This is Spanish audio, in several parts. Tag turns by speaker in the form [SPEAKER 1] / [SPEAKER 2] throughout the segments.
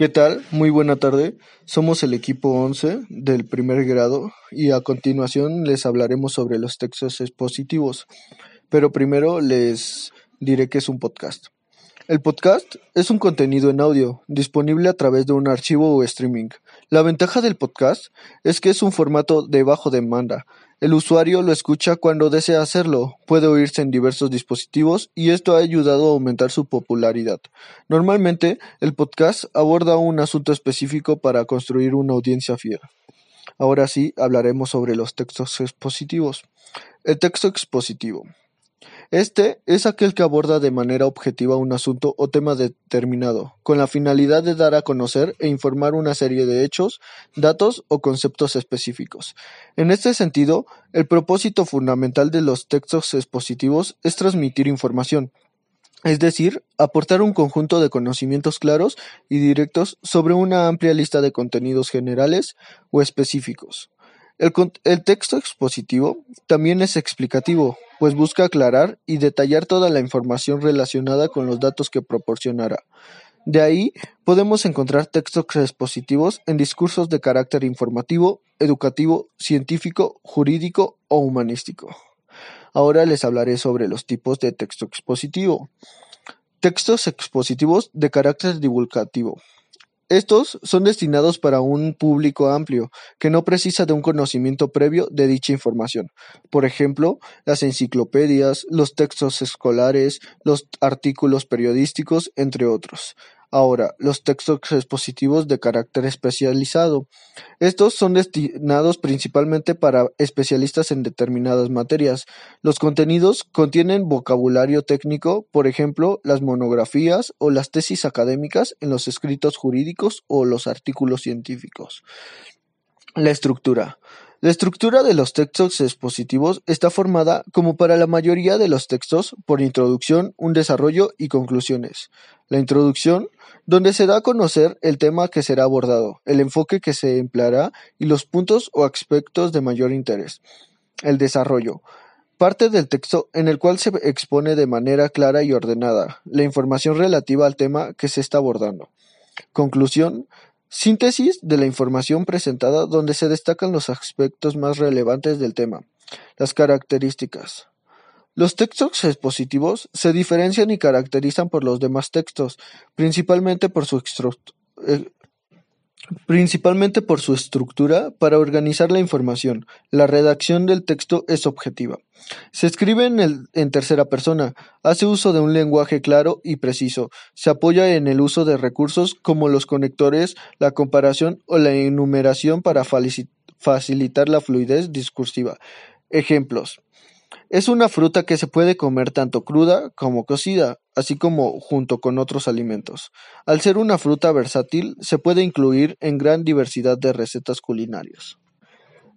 [SPEAKER 1] ¿Qué tal? Muy buena tarde. Somos el equipo 11 del primer grado y a continuación les hablaremos sobre los textos expositivos. Pero primero les diré que es un podcast. El podcast es un contenido en audio disponible a través de un archivo o streaming. La ventaja del podcast es que es un formato de bajo demanda, el usuario lo escucha cuando desea hacerlo, puede oírse en diversos dispositivos y esto ha ayudado a aumentar su popularidad. Normalmente, el podcast aborda un asunto específico para construir una audiencia fiel. Ahora sí, hablaremos sobre los textos expositivos. El texto expositivo. Este es aquel que aborda de manera objetiva un asunto o tema determinado, con la finalidad de dar a conocer e informar una serie de hechos, datos o conceptos específicos. En este sentido, el propósito fundamental de los textos expositivos es transmitir información, es decir, aportar un conjunto de conocimientos claros y directos sobre una amplia lista de contenidos generales o específicos. El, texto expositivo también es explicativo, pues busca aclarar y detallar toda la información relacionada con los datos que proporcionará. De ahí podemos encontrar textos expositivos en discursos de carácter informativo, educativo, científico, jurídico o humanístico. Ahora les hablaré sobre los tipos de texto expositivo. Textos expositivos de carácter divulgativo. Estos son destinados para un público amplio, que no precisa de un conocimiento previo de dicha información. Por ejemplo, las enciclopedias, los textos escolares, los artículos periodísticos, entre otros. Ahora, los textos expositivos de carácter especializado. Estos son destinados principalmente para especialistas en determinadas materias. Los contenidos contienen vocabulario técnico, por ejemplo, las monografías o las tesis académicas en los escritos jurídicos o los artículos científicos. La estructura. La estructura de los textos expositivos está formada, como para la mayoría de los textos, por introducción, un desarrollo y conclusiones. La introducción, donde se da a conocer el tema que será abordado, el enfoque que se empleará y los puntos o aspectos de mayor interés. El desarrollo, parte del texto en el cual se expone de manera clara y ordenada la información relativa al tema que se está abordando. Conclusión, Síntesis de la información presentada donde se destacan los aspectos más relevantes del tema. Las características. Los textos expositivos se diferencian y caracterizan por los demás textos, principalmente por su eh, principalmente por su estructura para organizar la información. La redacción del texto es objetiva. Se escribe en, tercera persona, hace uso de un lenguaje claro y preciso, se apoya en el uso de recursos como los conectores, la comparación o la enumeración para facilitar la fluidez discursiva. Ejemplos. Es una fruta que se puede comer tanto cruda como cocida, así como junto con otros alimentos. Al ser una fruta versátil, se puede incluir en gran diversidad de recetas culinarias.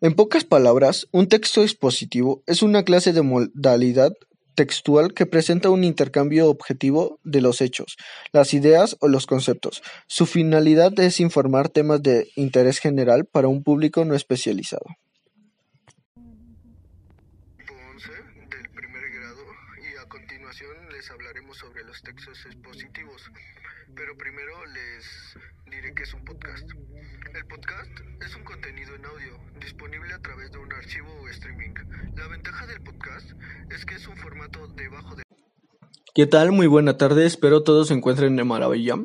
[SPEAKER 1] En pocas palabras, un texto expositivo es una clase de modalidad textual que presenta un intercambio objetivo de los hechos, las ideas o los conceptos. Su finalidad es informar temas de interés general para un público no especializado.
[SPEAKER 2] les hablaremos sobre los textos expositivos, pero primero les diré que es un podcast. El podcast es un contenido en audio disponible a través de un archivo o streaming. La ventaja del podcast es que es un formato de bajo de...
[SPEAKER 1] ¿Qué tal? Muy buena tarde, espero todos se encuentren de maravilla.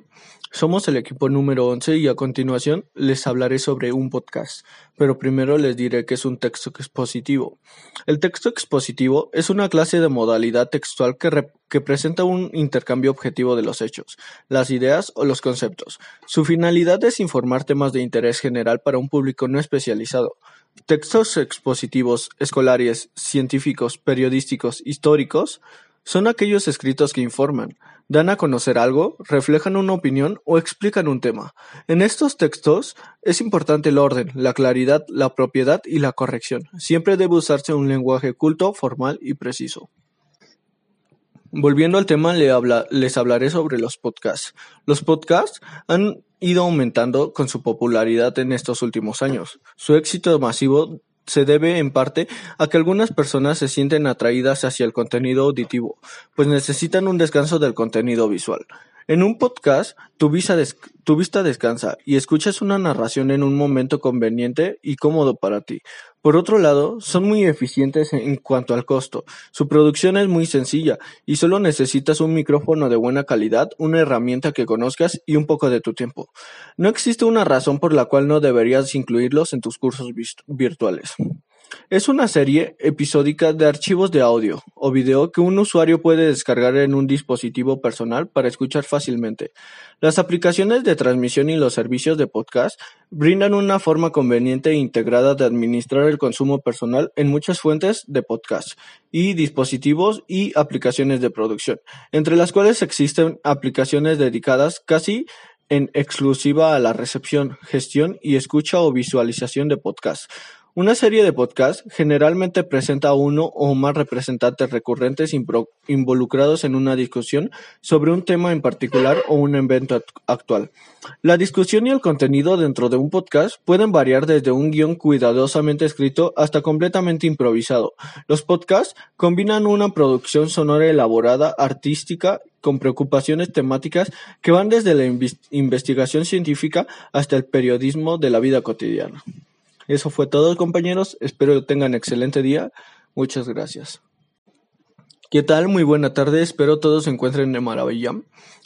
[SPEAKER 1] Somos el equipo número 11 y a continuación les hablaré sobre un podcast, pero primero les diré que es un texto expositivo. El texto expositivo es una clase de modalidad textual que, que presenta un intercambio objetivo de los hechos, las ideas o los conceptos. Su finalidad es informar temas de interés general para un público no especializado. Textos expositivos, escolares, científicos, periodísticos, históricos, son aquellos escritos que informan, dan a conocer algo, reflejan una opinión o explican un tema. En estos textos es importante el orden, la claridad, la propiedad y la corrección. Siempre debe usarse un lenguaje culto, formal y preciso. Volviendo al tema, les hablaré sobre los podcasts. Los podcasts han ido aumentando con su popularidad en estos últimos años. Su éxito masivo se debe en parte a que algunas personas se sienten atraídas hacia el contenido auditivo, pues necesitan un descanso del contenido visual. En un podcast, tu, vista descansa y escuchas una narración en un momento conveniente y cómodo para ti. Por otro lado, son muy eficientes en cuanto al costo. Su producción es muy sencilla y solo necesitas un micrófono de buena calidad, una herramienta que conozcas y un poco de tu tiempo. No existe una razón por la cual no deberías incluirlos en tus cursos virtuales. Es una serie episódica de archivos de audio o video que un usuario puede descargar en un dispositivo personal para escuchar fácilmente. Las aplicaciones de transmisión y los servicios de podcast brindan una forma conveniente e integrada de administrar el consumo personal en muchas fuentes de podcast y dispositivos y aplicaciones de producción, entre las cuales existen aplicaciones dedicadas casi en exclusiva a la recepción, gestión y escucha o visualización de podcast. Una serie de podcasts generalmente presenta uno o más representantes recurrentes involucrados en una discusión sobre un tema en particular o un evento actual. La discusión y el contenido dentro de un podcast pueden variar desde un guion cuidadosamente escrito hasta completamente improvisado. Los podcasts combinan una producción sonora elaborada, artística, con preocupaciones temáticas que van desde la investigación científica hasta el periodismo de la vida cotidiana. Eso fue todo, compañeros. Espero que tengan excelente día. Muchas gracias. ¿Qué tal? Muy buena tarde. Espero todos se encuentren de maravilla.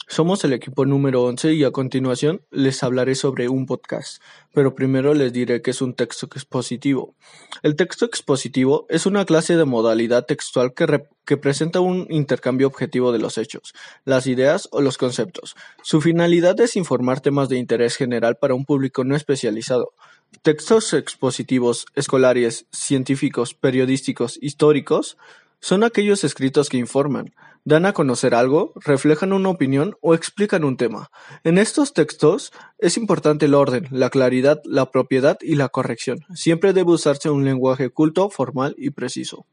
[SPEAKER 1] Somos el equipo número 11 y a continuación les hablaré sobre un podcast, pero primero les diré que es un texto expositivo. El texto expositivo es una clase de modalidad textual que, que presenta un intercambio objetivo de los hechos, las ideas o los conceptos. Su finalidad es informar temas de interés general para un público no especializado. Textos expositivos, escolares, científicos, periodísticos, históricos, son aquellos escritos que informan, dan a conocer algo, reflejan una opinión o explican un tema. En estos textos es importante el orden, la claridad, la propiedad y la corrección. Siempre debe usarse un lenguaje culto, formal y preciso.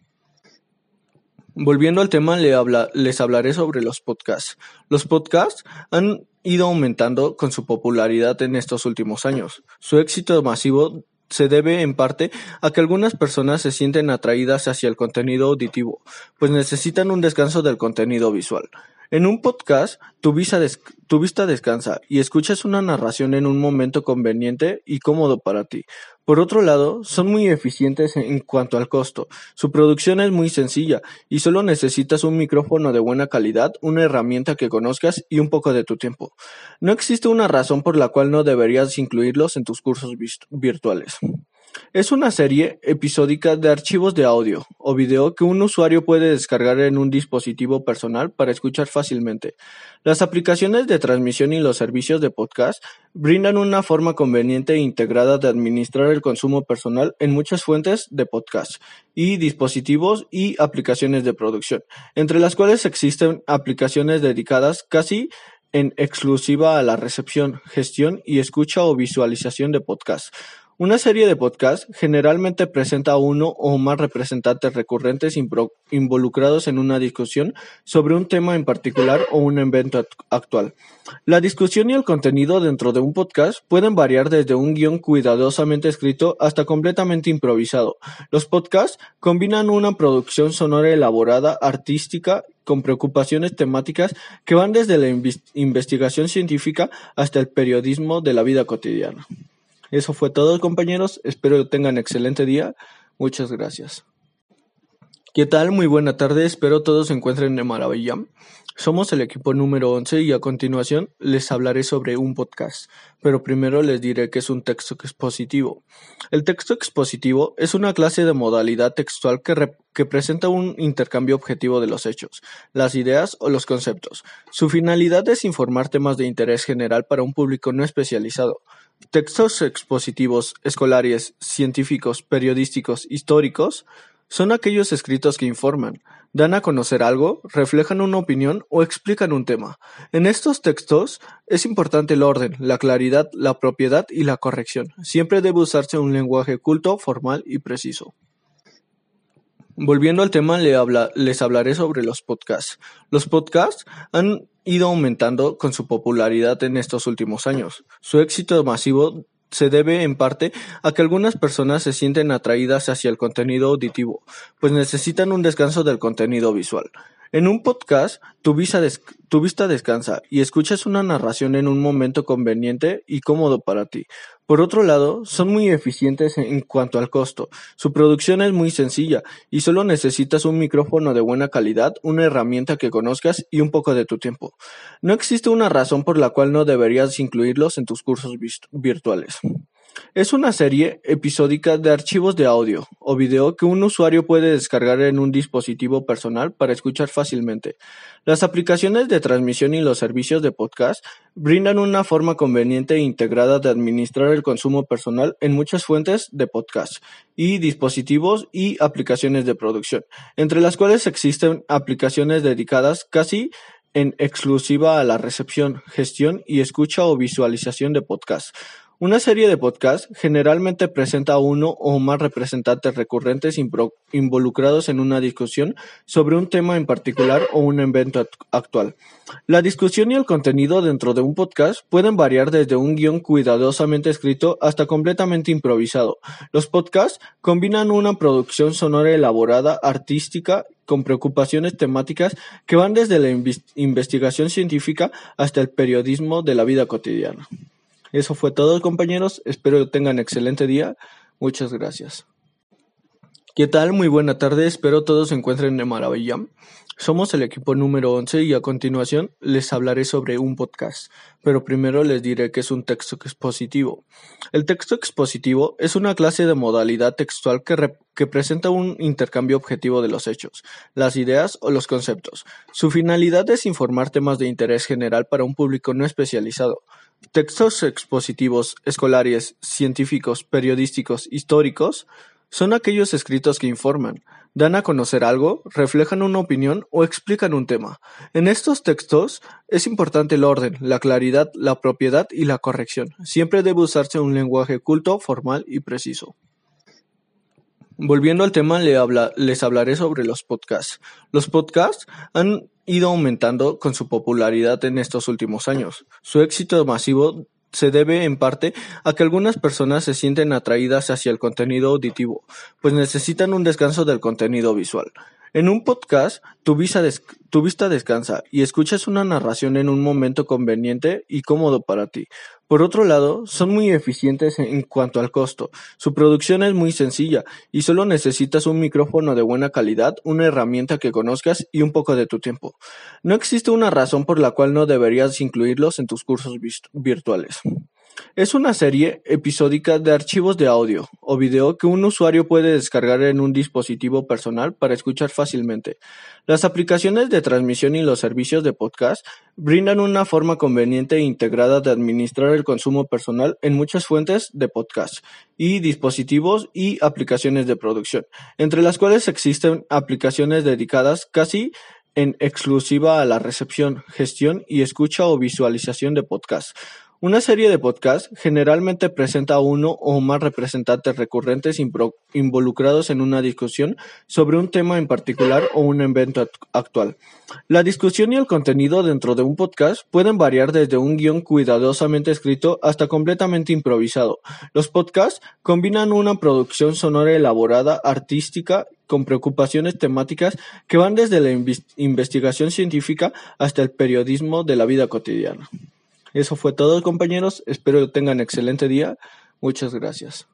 [SPEAKER 1] Volviendo al tema, les hablaré sobre los podcasts. Los podcasts han ido aumentando con su popularidad en estos últimos años. Su éxito masivo se debe en parte a que algunas personas se sienten atraídas hacia el contenido auditivo, pues necesitan un descanso del contenido visual. En un podcast, tu, vista descansa y escuchas una narración en un momento conveniente y cómodo para ti. Por otro lado, son muy eficientes en cuanto al costo. Su producción es muy sencilla y solo necesitas un micrófono de buena calidad, una herramienta que conozcas y un poco de tu tiempo. No existe una razón por la cual no deberías incluirlos en tus cursos virtuales. Es una serie episódica de archivos de audio o video que un usuario puede descargar en un dispositivo personal para escuchar fácilmente. Las aplicaciones de transmisión y los servicios de podcast brindan una forma conveniente e integrada de administrar el consumo personal en muchas fuentes de podcast y dispositivos y aplicaciones de producción, entre las cuales existen aplicaciones dedicadas casi en exclusiva a la recepción, gestión y escucha o visualización de podcast. Una serie de podcasts generalmente presenta uno o más representantes recurrentes involucrados en una discusión sobre un tema en particular o un evento actual. La discusión y el contenido dentro de un podcast pueden variar desde un guion cuidadosamente escrito hasta completamente improvisado. Los podcasts combinan una producción sonora elaborada, artística, con preocupaciones temáticas que van desde la investigación científica hasta el periodismo de la vida cotidiana. Eso fue todo, compañeros. Espero que tengan excelente día. Muchas gracias. ¿Qué tal? Muy buena tarde. Espero todos se encuentren de maravilla. Somos el equipo número 11 y a continuación les hablaré sobre un podcast, pero primero les diré que es un texto expositivo. El texto expositivo es una clase de modalidad textual que, que presenta un intercambio objetivo de los hechos, las ideas o los conceptos. Su finalidad es informar temas de interés general para un público no especializado. Textos expositivos, escolares, científicos, periodísticos, históricos, son aquellos escritos que informan, dan a conocer algo, reflejan una opinión o explican un tema. En estos textos es importante el orden, la claridad, la propiedad y la corrección. Siempre debe usarse un lenguaje culto, formal y preciso. Volviendo al tema, les hablaré sobre los podcasts. Los podcasts han ido aumentando con su popularidad en estos últimos años. Su éxito masivo se debe en parte a que algunas personas se sienten atraídas hacia el contenido auditivo, pues necesitan un descanso del contenido visual. En un podcast, tu, vista descansa y escuchas una narración en un momento conveniente y cómodo para ti. Por otro lado, son muy eficientes en cuanto al costo. Su producción es muy sencilla y solo necesitas un micrófono de buena calidad, una herramienta que conozcas y un poco de tu tiempo. No existe una razón por la cual no deberías incluirlos en tus cursos virtuales. Es una serie episódica de archivos de audio o video que un usuario puede descargar en un dispositivo personal para escuchar fácilmente. Las aplicaciones de transmisión y los servicios de podcast brindan una forma conveniente e integrada de administrar el consumo personal en muchas fuentes de podcast y dispositivos y aplicaciones de producción, entre las cuales existen aplicaciones dedicadas casi en exclusiva a la recepción, gestión y escucha o visualización de podcast. Una serie de podcasts generalmente presenta uno o más representantes recurrentes involucrados en una discusión sobre un tema en particular o un evento actual. La discusión y el contenido dentro de un podcast pueden variar desde un guion cuidadosamente escrito hasta completamente improvisado. Los podcasts combinan una producción sonora elaborada, artística, con preocupaciones temáticas que van desde la investigación científica hasta el periodismo de la vida cotidiana. Eso fue todo, compañeros. Espero que tengan excelente día. Muchas gracias. ¿Qué tal? Muy buena tarde. Espero todos se encuentren de maravilla. Somos el equipo número 11 y a continuación les hablaré sobre un podcast, pero primero les diré que es un texto expositivo. El texto expositivo es una clase de modalidad textual que, que presenta un intercambio objetivo de los hechos, las ideas o los conceptos. Su finalidad es informar temas de interés general para un público no especializado. Textos expositivos, escolares, científicos, periodísticos, históricos, son aquellos escritos que informan, dan a conocer algo, reflejan una opinión o explican un tema. En estos textos es importante el orden, la claridad, la propiedad y la corrección. Siempre debe usarse un lenguaje culto, formal y preciso. Volviendo al tema, les hablaré sobre los podcasts. Los podcasts han ido aumentando con su popularidad en estos últimos años. Su éxito masivo se debe en parte a que algunas personas se sienten atraídas hacia el contenido auditivo, pues necesitan un descanso del contenido visual. En un podcast, tu vista, descansa y escuchas una narración en un momento conveniente y cómodo para ti. Por otro lado, son muy eficientes en cuanto al costo. Su producción es muy sencilla y solo necesitas un micrófono de buena calidad, una herramienta que conozcas y un poco de tu tiempo. No existe una razón por la cual no deberías incluirlos en tus cursos virtuales. Es una serie episódica de archivos de audio o video que un usuario puede descargar en un dispositivo personal para escuchar fácilmente. Las aplicaciones de transmisión y los servicios de podcast brindan una forma conveniente e integrada de administrar el consumo personal en muchas fuentes de podcast y dispositivos y aplicaciones de producción, entre las cuales existen aplicaciones dedicadas casi en exclusiva a la recepción, gestión y escucha o visualización de podcast. Una serie de podcasts generalmente presenta uno o más representantes recurrentes involucrados en una discusión sobre un tema en particular o un evento actual. La discusión y el contenido dentro de un podcast pueden variar desde un guion cuidadosamente escrito hasta completamente improvisado. Los podcasts combinan una producción sonora elaborada, artística, con preocupaciones temáticas que van desde la investigación científica hasta el periodismo de la vida cotidiana. Eso fue todo, compañeros. Espero que tengan excelente día. Muchas gracias.